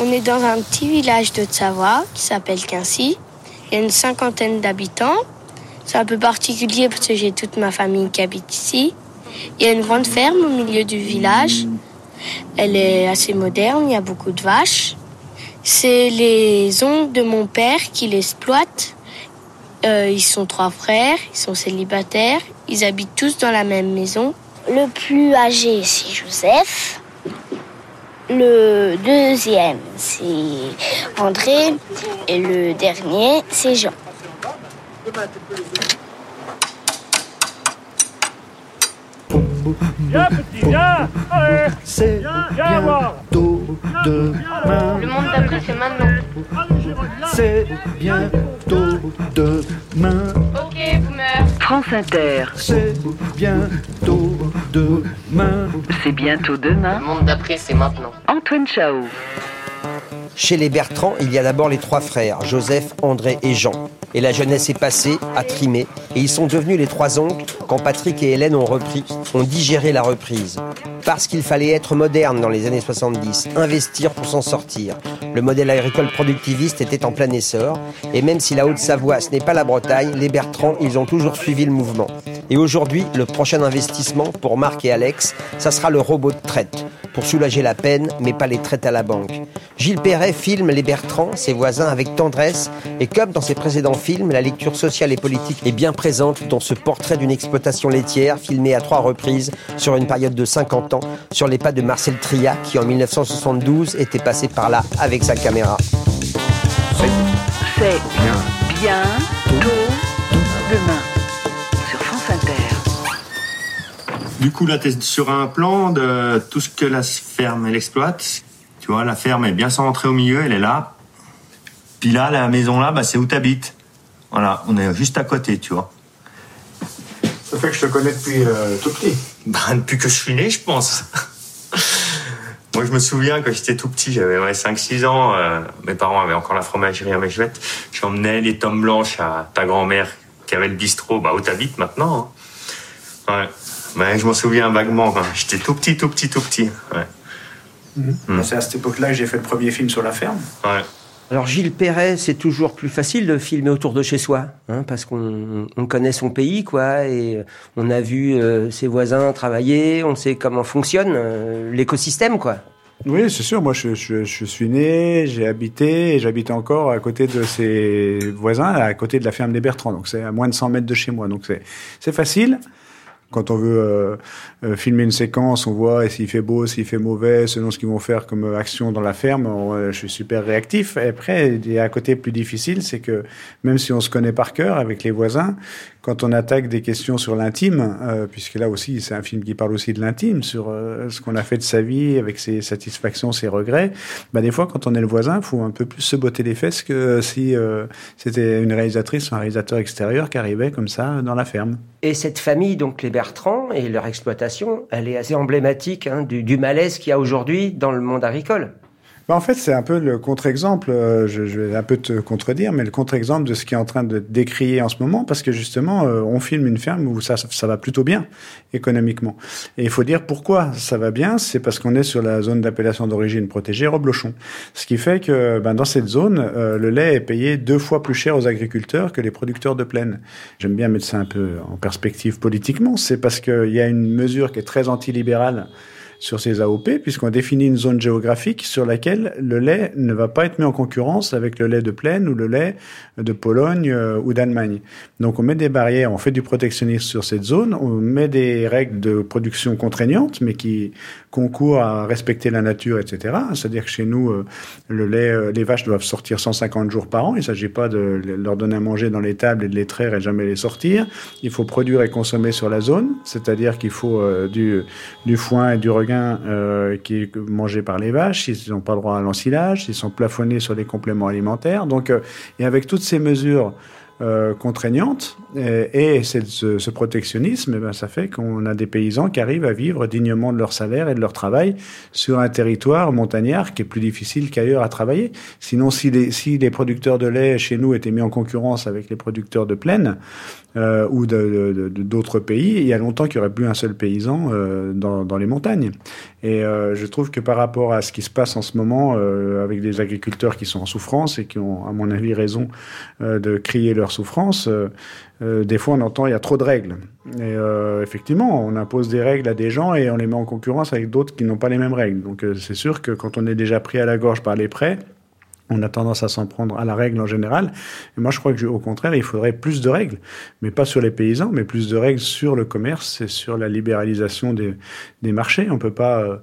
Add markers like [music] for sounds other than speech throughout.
On est dans un petit village de Savoie qui s'appelle Quincy. Il y a une cinquantaine d'habitants. C'est un peu particulier parce que j'ai toute ma famille qui habite ici. Il y a une grande ferme au milieu du village. Elle est assez moderne, il y a beaucoup de vaches. C'est les oncles de mon père qui l'exploitent. Euh, ils sont trois frères, ils sont célibataires, ils habitent tous dans la même maison. Le plus âgé, c'est Joseph. Le deuxième, c'est André. Et le dernier, c'est Jean. Viens, petit, viens Allez C'est bientôt demain. Le monde d'après, c'est maintenant. C'est bientôt demain. Ok, boomer. France Inter, C'est bientôt demain. c'est bientôt demain. Le monde d'après, c'est maintenant. Antoine Chao. Chez les Bertrand, il y a d'abord les trois frères, Joseph, André et Jean. Et la jeunesse est passée, a trimé, et ils sont devenus les trois oncles quand Patrick et Hélène ont repris, ont digéré la reprise. Parce qu'il fallait être moderne dans les années 70, investir pour s'en sortir. Le modèle agricole productiviste était en plein essor, et même si la Haute-Savoie, ce n'est pas la Bretagne, les Bertrand, ils ont toujours suivi le mouvement. Et aujourd'hui, le prochain investissement pour Marc et Alex, ça sera le robot de traite, pour soulager la peine, mais pas les traites à la banque. Gilles Perret filme les Bertrand, ses voisins, avec tendresse, et comme dans ses précédents films, la lecture sociale et politique est bien présente dans ce portrait d'une exploitation laitière filmé à trois reprises sur une période de 50 ans, sur les pas de Marcel Tria, qui en 1972 était passé par là avec sa caméra. C'est bientôt demain. Du coup, là, tu es sur un plan de tout ce que la ferme, elle exploite. Tu vois, la ferme est bien centrée au milieu, elle est là. Puis là, la maison là, bah, c'est où tu habites. Voilà, on est juste à côté, tu vois. Ça fait que je te connais depuis euh, tout petit. Bah, depuis que je suis né, je pense. [laughs] Moi, je me souviens quand j'étais tout petit, j'avais ouais, 5-6 ans, euh, mes parents avaient encore la fromagerie à Mechevette. J'emmenais les tomes blanches à ta grand-mère qui avait le bistrot, bah, où t'habites maintenant. hein. Ouais. Mais je m'en souviens vaguement. quand J'étais tout petit, tout petit, tout petit. Ouais. Mm. C'est à cette époque-là que j'ai fait le premier film sur la ferme. Ouais. Alors Gilles Perret, c'est toujours plus facile de filmer autour de chez soi, hein, parce qu'on on connaît son pays, quoi, et on a vu euh, ses voisins travailler, on sait comment fonctionne euh, l'écosystème, quoi. Oui, c'est sûr. Moi, je, je- je suis né, j'ai habité et j'habite encore à côté de ses voisins, à côté de la ferme des Bertrands. Donc, c'est à moins de 100 mètres de chez moi. Donc, c'est c'est facile. Quand on veut euh, euh, filmer une séquence, on voit s'il fait beau, s'il fait mauvais, selon ce qu'ils vont faire comme euh, action dans la ferme. je suis super réactif. Et après, il y a un côté plus difficile, c'est que même si on se connaît par cœur avec les voisins, quand on attaque des questions sur l'intime, puisque là aussi c'est un film qui parle aussi de l'intime, sur ce qu'on a fait de sa vie, avec ses satisfactions, ses regrets, bah, des fois quand on est le voisin, faut un peu plus se botter les fesses que si c'était une réalisatrice ou un réalisateur extérieur qui arrivait comme ça dans la ferme. Et cette famille, donc les Bertrand et leur exploitation, elle est assez emblématique hein, du malaise qu'il y a aujourd'hui dans le monde agricole. Bah, en fait, c'est un peu le contre-exemple, euh, je, je vais un peu te contredire, mais le contre-exemple de ce qui est en train de décrier en ce moment, parce que justement, euh, on filme une ferme où ça, ça va plutôt bien économiquement. Et il faut dire pourquoi ça va bien, c'est parce qu'on est sur la zone d'appellation d'origine protégée Roblochon. Ce qui fait que ben, dans cette zone, euh, le lait est payé deux fois plus cher aux agriculteurs que les producteurs de plaine. J'aime bien mettre ça un peu en perspective politiquement, c'est parce qu'il y a une mesure qui est très antilibérale sur ces AOP, puisqu'on définit une zone géographique sur laquelle le lait ne va pas être mis en concurrence avec le lait de plaine ou le lait de Pologne euh, ou d'Allemagne. Donc on met des barrières, on fait du protectionnisme sur cette zone, on met des règles de production contraignantes, mais qui concourent à respecter la nature, etc. C'est-à-dire que chez nous, euh, le lait, euh, les vaches doivent sortir 150 jours par an. Il ne s'agit pas de leur donner à manger dans les tables et de les traire et jamais les sortir. Il faut produire et consommer sur la zone, c'est-à-dire qu'il faut du foin et du regain euh, qui est mangé par les vaches. Ils n'ont pas droit à l'ensilage. Ils sont plafonnés sur des compléments alimentaires. Donc, euh, et avec toutes ces mesures euh, et, et ce, ce protectionnisme, eh ben, ça fait qu'on a des paysans qui arrivent à vivre dignement de leur salaire et de leur travail sur un territoire montagnard qui est plus difficile qu'ailleurs à travailler. Sinon, si les, si les producteurs de lait chez nous étaient mis en concurrence avec les producteurs de plaine euh, ou de- de- de- d'autres pays, il y a longtemps qu'il n'y aurait plus un seul paysan euh, dans, dans les montagnes. Et euh, je trouve que par rapport à ce qui se passe en ce moment, euh, avec des agriculteurs qui sont en souffrance et qui ont, à mon avis, raison euh, de crier leur souffrance, euh, euh, des fois on entend il y a trop de règles. Et euh, effectivement, on impose des règles à des gens et on les met en concurrence avec d'autres qui n'ont pas les mêmes règles. Donc c'est sûr que quand on est déjà pris à la gorge par les prêts, on a tendance à s'en prendre à la règle en général. Et moi, je crois que, au contraire, il faudrait plus de règles, mais pas sur les paysans, mais plus de règles sur le commerce et sur la libéralisation des, marchés. On peut pas, euh,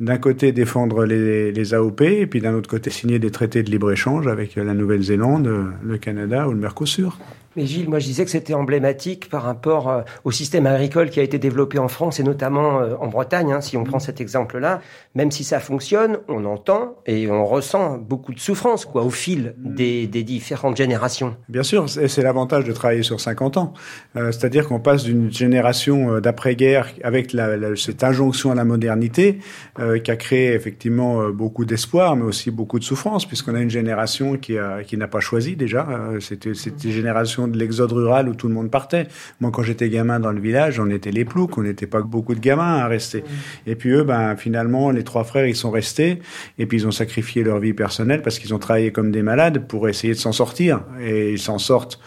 d'un côté, défendre les, les AOP, et puis d'un autre côté, signer des traités de libre-échange avec la Nouvelle-Zélande, euh, le Canada ou le Mercosur. Mais Gilles, moi je disais que c'était emblématique par rapport euh, au système agricole qui a été développé en France et notamment euh, en Bretagne, hein, si on prend cet exemple-là. Même si ça fonctionne, on entend et on ressent beaucoup de souffrance quoi, au fil des, des différentes générations. Bien sûr, c'est l'avantage de travailler sur 50 ans. Euh, C'est-à-dire qu'on passe d'une génération d'après-guerre avec la, la- cette injonction à la modernité euh, qui a créé effectivement beaucoup d'espoir, mais aussi beaucoup de souffrance, puisqu'on a une génération qui a- qui n'a pas choisi déjà. C'était c'était une de l'exode rural où tout le monde partait. Moi, quand j'étais gamin dans le village, on était les ploucs, on n'était pas beaucoup de gamins à rester. Et puis eux, ben finalement, les trois frères, ils sont restés, et puis ils ont sacrifié leur vie personnelle parce qu'ils ont travaillé comme des malades pour essayer de s'en sortir, et ils s'en sortent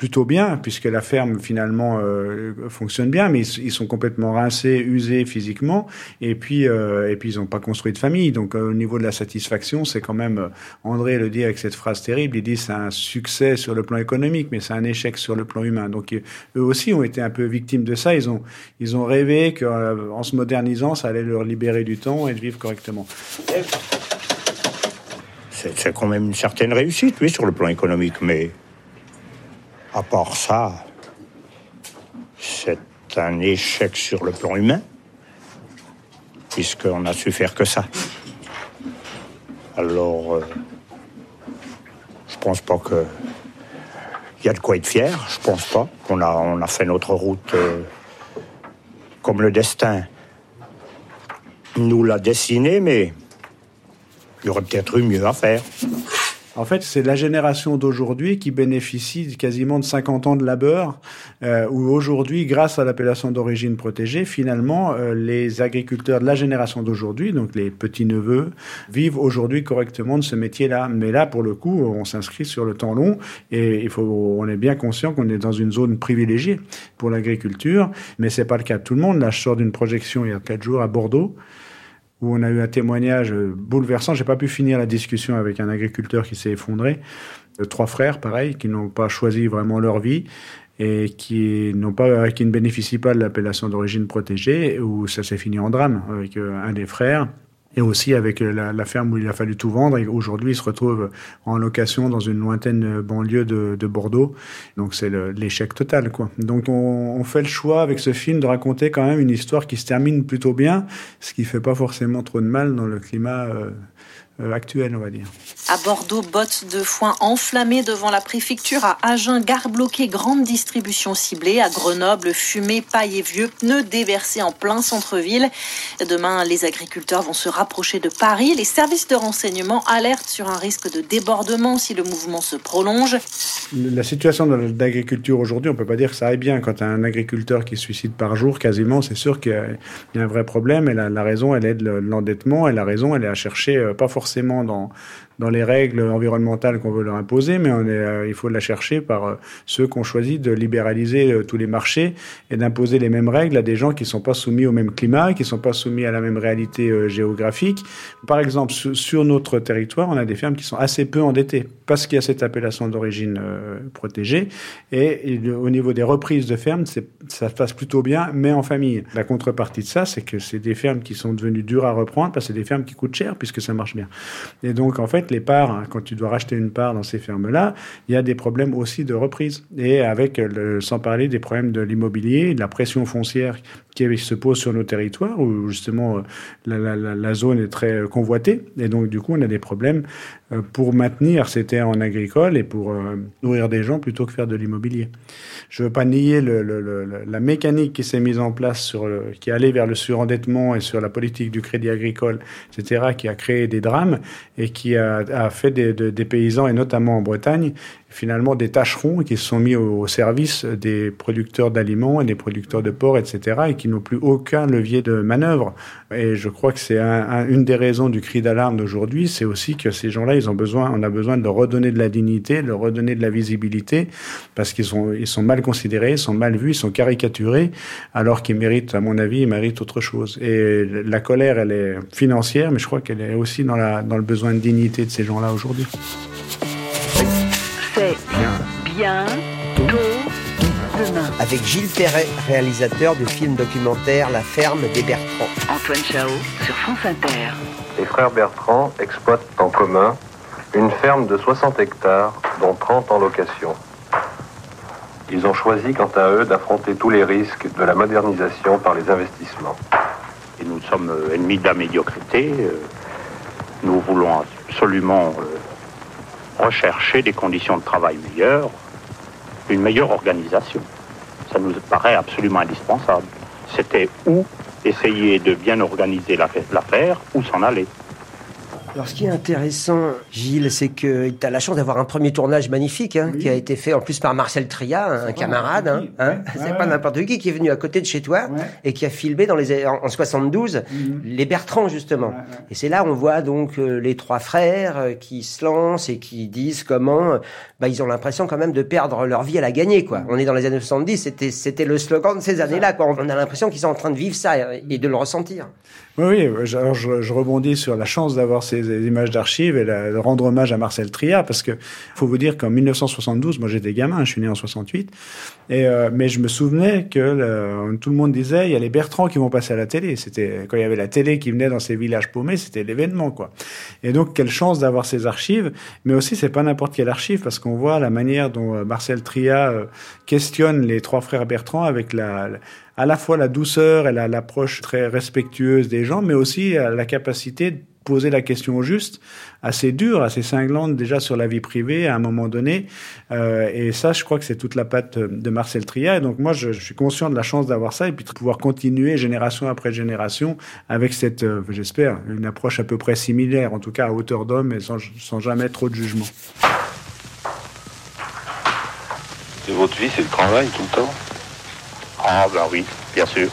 plutôt bien, puisque la ferme finalement euh, fonctionne bien, mais ils, sont complètement rincés, usés physiquement, et puis euh, et puis ils n'ont pas construit de famille. Donc euh, au niveau de la satisfaction, c'est quand même André le dit avec cette phrase terrible. Il dit c'est un succès sur le plan économique, mais c'est un échec sur le plan humain. Donc eux aussi ont été un peu victimes de ça. Ils ont ils ont rêvé qu'en se modernisant, ça allait leur libérer du temps et de vivre correctement. C'est quand même une certaine réussite, oui, sur le plan économique, mais à part ça, c'est un échec sur le plan humain, puisqu'on a su faire que ça. Alors, euh, je pense pas que il y a de quoi être fier. Je pense pas. On a, on a fait notre route euh, comme le destin nous l'a dessiné, mais il y aurait peut-être eu mieux à faire. En fait, c'est la génération d'aujourd'hui qui bénéficie quasiment de 50 ans de labeur, euh, où aujourd'hui, grâce à l'appellation d'origine protégée, finalement, euh, les agriculteurs de la génération d'aujourd'hui, donc les petits-neveux, vivent aujourd'hui correctement de ce métier-là. Mais là, pour le coup, on s'inscrit sur le temps long et il faut, on est bien conscient qu'on est dans une zone privilégiée pour l'agriculture, mais c'est pas le cas de tout le monde. Là, je sors d'une projection il y a quatre jours à Bordeaux où on a eu un témoignage euh, bouleversant. J'ai pas pu finir la discussion avec un agriculteur qui s'est effondré. Euh, Trois frères, pareil, qui n'ont pas choisi vraiment leur vie et qui n'ont pas, qui ne bénéficient pas de l'appellation d'origine protégée, où ça s'est fini en drame avec euh, un des frères. Et aussi avec euh, la, la ferme où il a fallu tout vendre. Et aujourd'hui, il se retrouve en location dans une lointaine banlieue de, de Bordeaux. Donc c'est l'échec total, quoi. Donc on, on fait le choix avec ce film de raconter quand même une histoire qui se termine plutôt bien, ce qui fait pas forcément trop de mal dans le climat euh, euh, actuel, on va dire. À Bordeaux, bottes de foin enflammées devant la préfecture. À Agen, gare bloquée, grande distribution ciblée. À Grenoble, fumée, paille et vieux pneus déversés en plein centre-ville. Demain, les agriculteurs vont se rapprocher de Paris. Les services de renseignement alertent sur un risque de débordement si le mouvement se prolonge. La situation de l'agriculture aujourd'hui, on peut pas dire que ça aille bien. Quand un agriculteur qui se suicide par jour, quasiment, c'est sûr qu'il y a- il y a un vrai problème. Et la, la raison, elle est de l'endettement. Et la raison, elle est à chercher, euh, pas forcément dans dans les règles environnementales qu'on veut leur imposer, mais euh, il faut la chercher par euh, ceux qui ont choisi de libéraliser euh, tous les marchés et d'imposer les mêmes règles à des gens qui sont pas soumis au même climat, qui sont pas soumis à la même réalité géographique. Par exemple, sur, notre territoire, on a des fermes qui sont assez peu endettées parce qu'il y a cette appellation d'origine protégée. Et, au niveau des reprises de fermes, ça se passe plutôt bien, mais en famille. La contrepartie de ça, c'est que c'est des fermes qui sont devenues dures à reprendre parce que c'est des fermes qui coûtent cher puisque ça marche bien. Et donc, en fait, les parts, hein, quand tu dois racheter une part dans ces fermes-là, il y a des problèmes aussi de reprise. Et avec, sans parler des problèmes de l'immobilier, de la pression foncière qui se pose sur nos territoires, où justement euh, la, zone est très euh, convoitée. Et donc, du coup, on a des problèmes euh, pour maintenir ces terres en agricole et pour nourrir des gens plutôt que faire de l'immobilier. Je veux pas nier la mécanique qui s'est mise en place sur qui allait vers le surendettement et sur la politique du crédit agricole, etc., qui a créé des drames et qui a, a fait des, paysans, et notamment en Bretagne, finalement des tâcherons qui se sont mis au, service des producteurs d'aliments et des producteurs de porc, etc., et qui n'ont plus aucun levier de manœuvre. Et je crois que c'est un- un- une des raisons du cri d'alarme d'aujourd'hui, c'est aussi que ces gens-là, ils ont besoin, on a besoin de leur redonner de la dignité, de leur redonner de la visibilité, parce qu'ils sont, mal considérés, ils sont mal vus, ils sont caricaturés, alors qu'ils méritent, à mon avis, ils méritent autre chose. Et la colère, elle est financière, mais je crois qu'elle est aussi dans le besoin de dignité de ces gens-là aujourd'hui. Bien tôt demain. Avec Gilles Perret, réalisateur du film documentaire La ferme des Bertrands. Antoine Chao sur France Inter. Les frères Bertrand exploitent en commun une ferme de 60 hectares, dont 30 en location. Ils ont choisi, quant à eux, d'affronter tous les risques de la modernisation par les investissements. Et nous sommes euh, ennemis de la médiocrité. euh, Nous voulons absolument euh, rechercher des conditions de travail meilleures, une meilleure organisation. Ça nous paraît absolument indispensable. C'était où essayer de bien organiser la- l'affaire ou s'en aller. Alors, ce qui est intéressant, Gilles, c'est que tu as la chance d'avoir un premier tournage magnifique hein, qui a été fait en plus par Marcel Tria, un camarade. Hein, hein. c'est pas n'importe qui qui est venu à côté de chez toi et qui a filmé dans les, en, en 72 les Bertrands, justement. Et c'est là on voit donc euh, les trois frères euh, qui se lancent et qui disent comment euh, bah, ils ont l'impression quand même de perdre leur vie à la gagner. Quoi. On est dans les années 70, c'était, c'était le slogan de ces années-là. Quoi. On a l'impression qu'ils sont en train de vivre ça et- et de le ressentir. Oui, Alors je, rebondis sur la chance d'avoir ces images d'archives et de rendre hommage à Marcel Tria, parce que faut vous dire qu'en 1972, moi j'étais gamin, je suis né en 68, et euh, mais je me souvenais que tout le monde disait il y a les Bertrands qui vont passer à la télé. C'était quand il y avait la télé qui venait dans ces villages paumés, c'était l'événement quoi. Et donc quelle chance d'avoir ces archives, mais aussi c'est pas n'importe quelle archive parce qu'on voit la manière dont euh, Marcel Tria euh, questionne les trois frères Bertrand avec la- à la fois la douceur et la- l'approche très respectueuse des gens, mais aussi euh, la capacité de poser la question juste, assez dure, assez cinglante déjà sur la vie privée à un moment donné. Euh, et ça, je crois que c'est toute la patte de Marcel Tria. Et donc moi, je, suis conscient de la chance d'avoir ça et puis de pouvoir continuer génération après génération avec cette, euh, j'espère, une approche à peu près similaire, en tout cas à hauteur d'homme et sans, sans jamais trop de jugement. Et votre vie, c'est le travail tout le temps? Ah ben oui, bien sûr.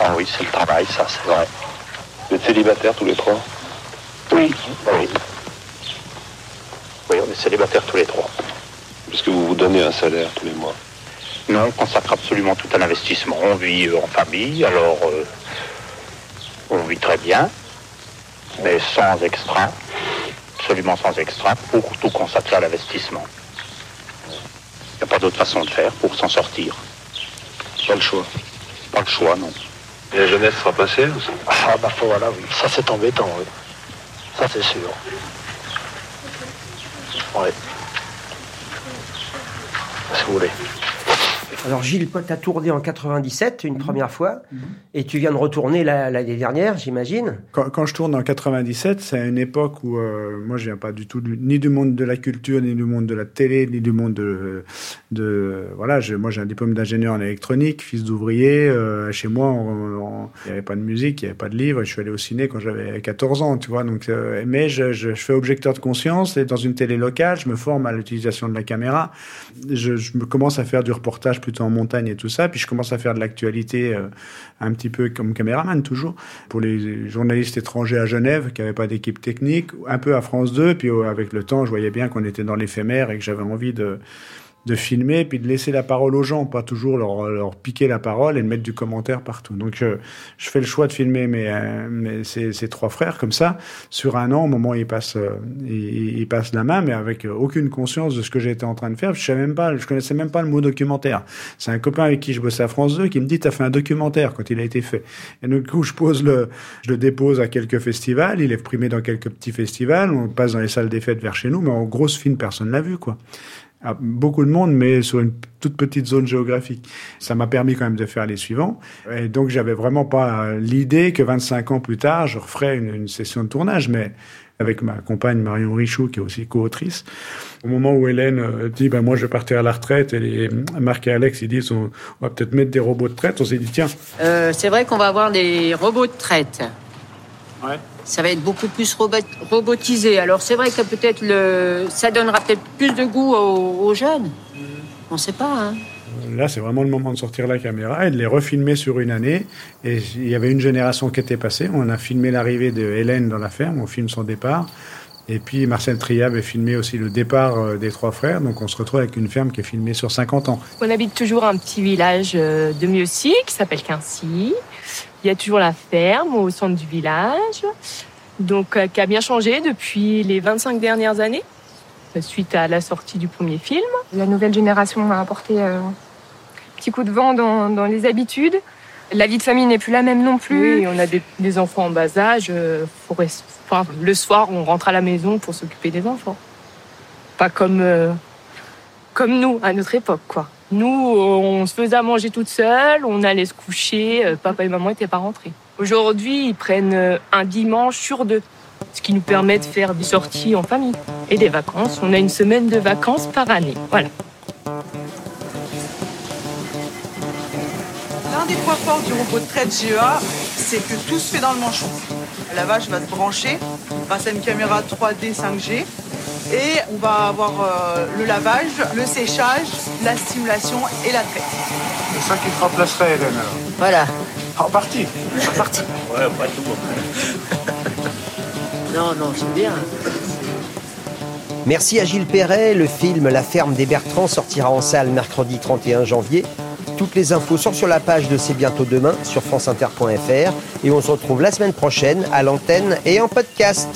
Ah oui, c'est le travail, ça, c'est vrai. Vous êtes célibataires tous les trois? Oui, oui. Oui, on est célibataires tous les trois. Est-ce que vous vous donnez un salaire tous les mois Non, on consacre absolument tout à l'investissement. On vit euh, en famille, alors euh, on vit très bien, mais sans extra, absolument sans extra, pour tout consacrer à l'investissement. Il n'y a pas d'autre façon de faire pour s'en sortir. Pas le choix. Pas le choix, non. Et la jeunesse sera passée Ah bah voilà, oui. Ça c'est embêtant, oui. Ça c'est sûr. Ouais. Si vous voulez. Alors Gilles, toi, t'as tourné en 97 une première fois, et tu viens de retourner la- l'année dernière, j'imagine. Quand, quand je tourne en 97, c'est à une époque où euh, moi je viens pas du tout du- ni du monde de la culture, ni du monde de la télé, ni du monde de, de voilà. Je, moi j'ai un diplôme d'ingénieur en électronique, fils d'ouvrier. euh, chez moi, il n'y avait pas de musique, il n'y avait pas de livre. Je suis allé au ciné quand j'avais 14 ans, tu vois. Donc, euh, mais je, je, je fais objecteur de conscience et dans une télé locale, je me forme à l'utilisation de la caméra. Je, je me commence à faire du reportage en montagne et tout ça, puis je commence à faire de l'actualité euh, un petit peu comme caméraman toujours. Pour les journalistes étrangers à Genève qui n'avaient pas d'équipe technique, un peu à France 2, puis euh, avec le temps, je voyais bien qu'on était dans l'éphémère et que j'avais envie de de filmer puis de laisser la parole aux gens, pas toujours leur, leur piquer la parole et de mettre du commentaire partout. Donc euh, je fais le choix de filmer mes, euh, mes ces, trois frères comme ça sur un an au moment où ils passent euh, ils, passent la main, mais avec euh, aucune conscience de ce que j'étais en train de faire. Je savais même pas, je connaissais même pas le mot documentaire. C'est un copain avec qui je bossais à France 2 qui me dit t'as fait un documentaire quand il a été fait. Et donc du coup je pose le, je le dépose à quelques festivals, il est primé dans quelques petits festivals, on passe dans les salles des fêtes vers chez nous, mais en grosse film personne l'a vu quoi. Beaucoup de monde, mais sur une toute petite zone géographique. Ça m'a permis quand même de faire les suivants. Et donc, j'avais vraiment pas l'idée que 25 ans plus tard, je referais une, session de tournage, mais avec ma compagne Marion Richoux, qui est aussi co-autrice. Au moment où Hélène euh, dit, ben moi je vais partir à la retraite, et les, Marc et Alex, ils disent, on, on va peut-être mettre des robots de traite, on s'est dit, tiens, Euh, c'est vrai qu'on va avoir des robots de traite. Ça va être beaucoup plus robot- robotisé. Alors c'est vrai que peut-être le, ça donnera peut-être plus de goût aux, aux jeunes. On ne sait pas. Hein. Là, c'est vraiment le moment de sortir la caméra et de les refilmer sur une année. Et il y avait une génération qui était passée. On a filmé l'arrivée de Hélène dans la ferme, on filme son départ. Et puis Marcel Triab avait filmé aussi le départ euh, des trois frères. Donc on se retrouve avec une ferme qui est filmée sur 50 ans. On habite toujours un petit village euh, de Mieuxy qui s'appelle Quincy. Il y a toujours la ferme au centre du village, donc euh, qui a bien changé depuis les 25 dernières années, euh, suite à la sortie du premier film. La nouvelle génération a apporté euh, un petit coup de vent dans, dans les habitudes. La vie de famille n'est plus la même non plus. Oui, on a des, des enfants en bas âge. faut enfin, le soir, on rentre à la maison pour s'occuper des enfants. Pas comme, euh, comme nous, à notre époque, quoi. Nous, on se faisait à manger toute seule, on allait se coucher, euh, papa et maman n'étaient pas rentrés. Aujourd'hui, ils prennent euh, un dimanche sur deux, ce qui nous permet de faire des sorties en famille et des vacances. On a une semaine de vacances par année. Voilà. L'un des points forts du robot de traite GEA, c'est que tout se fait dans le manchon. La vache va se brancher grâce à une caméra 3D 5G et on va avoir euh, le lavage, le séchage, la stimulation et la traite. C'est ça qui te remplacerait, Hélène, alors Voilà. En partie. En partie. Ouais, pas tout. [laughs] Non, non, c'est bien. Merci à Gilles Perret. Le film La ferme des Bertrands sortira en salle mercredi 31 janvier. Toutes les infos sont sur la page de C'est bientôt demain sur franceinter.fr et on se retrouve la semaine prochaine à l'antenne et en podcast.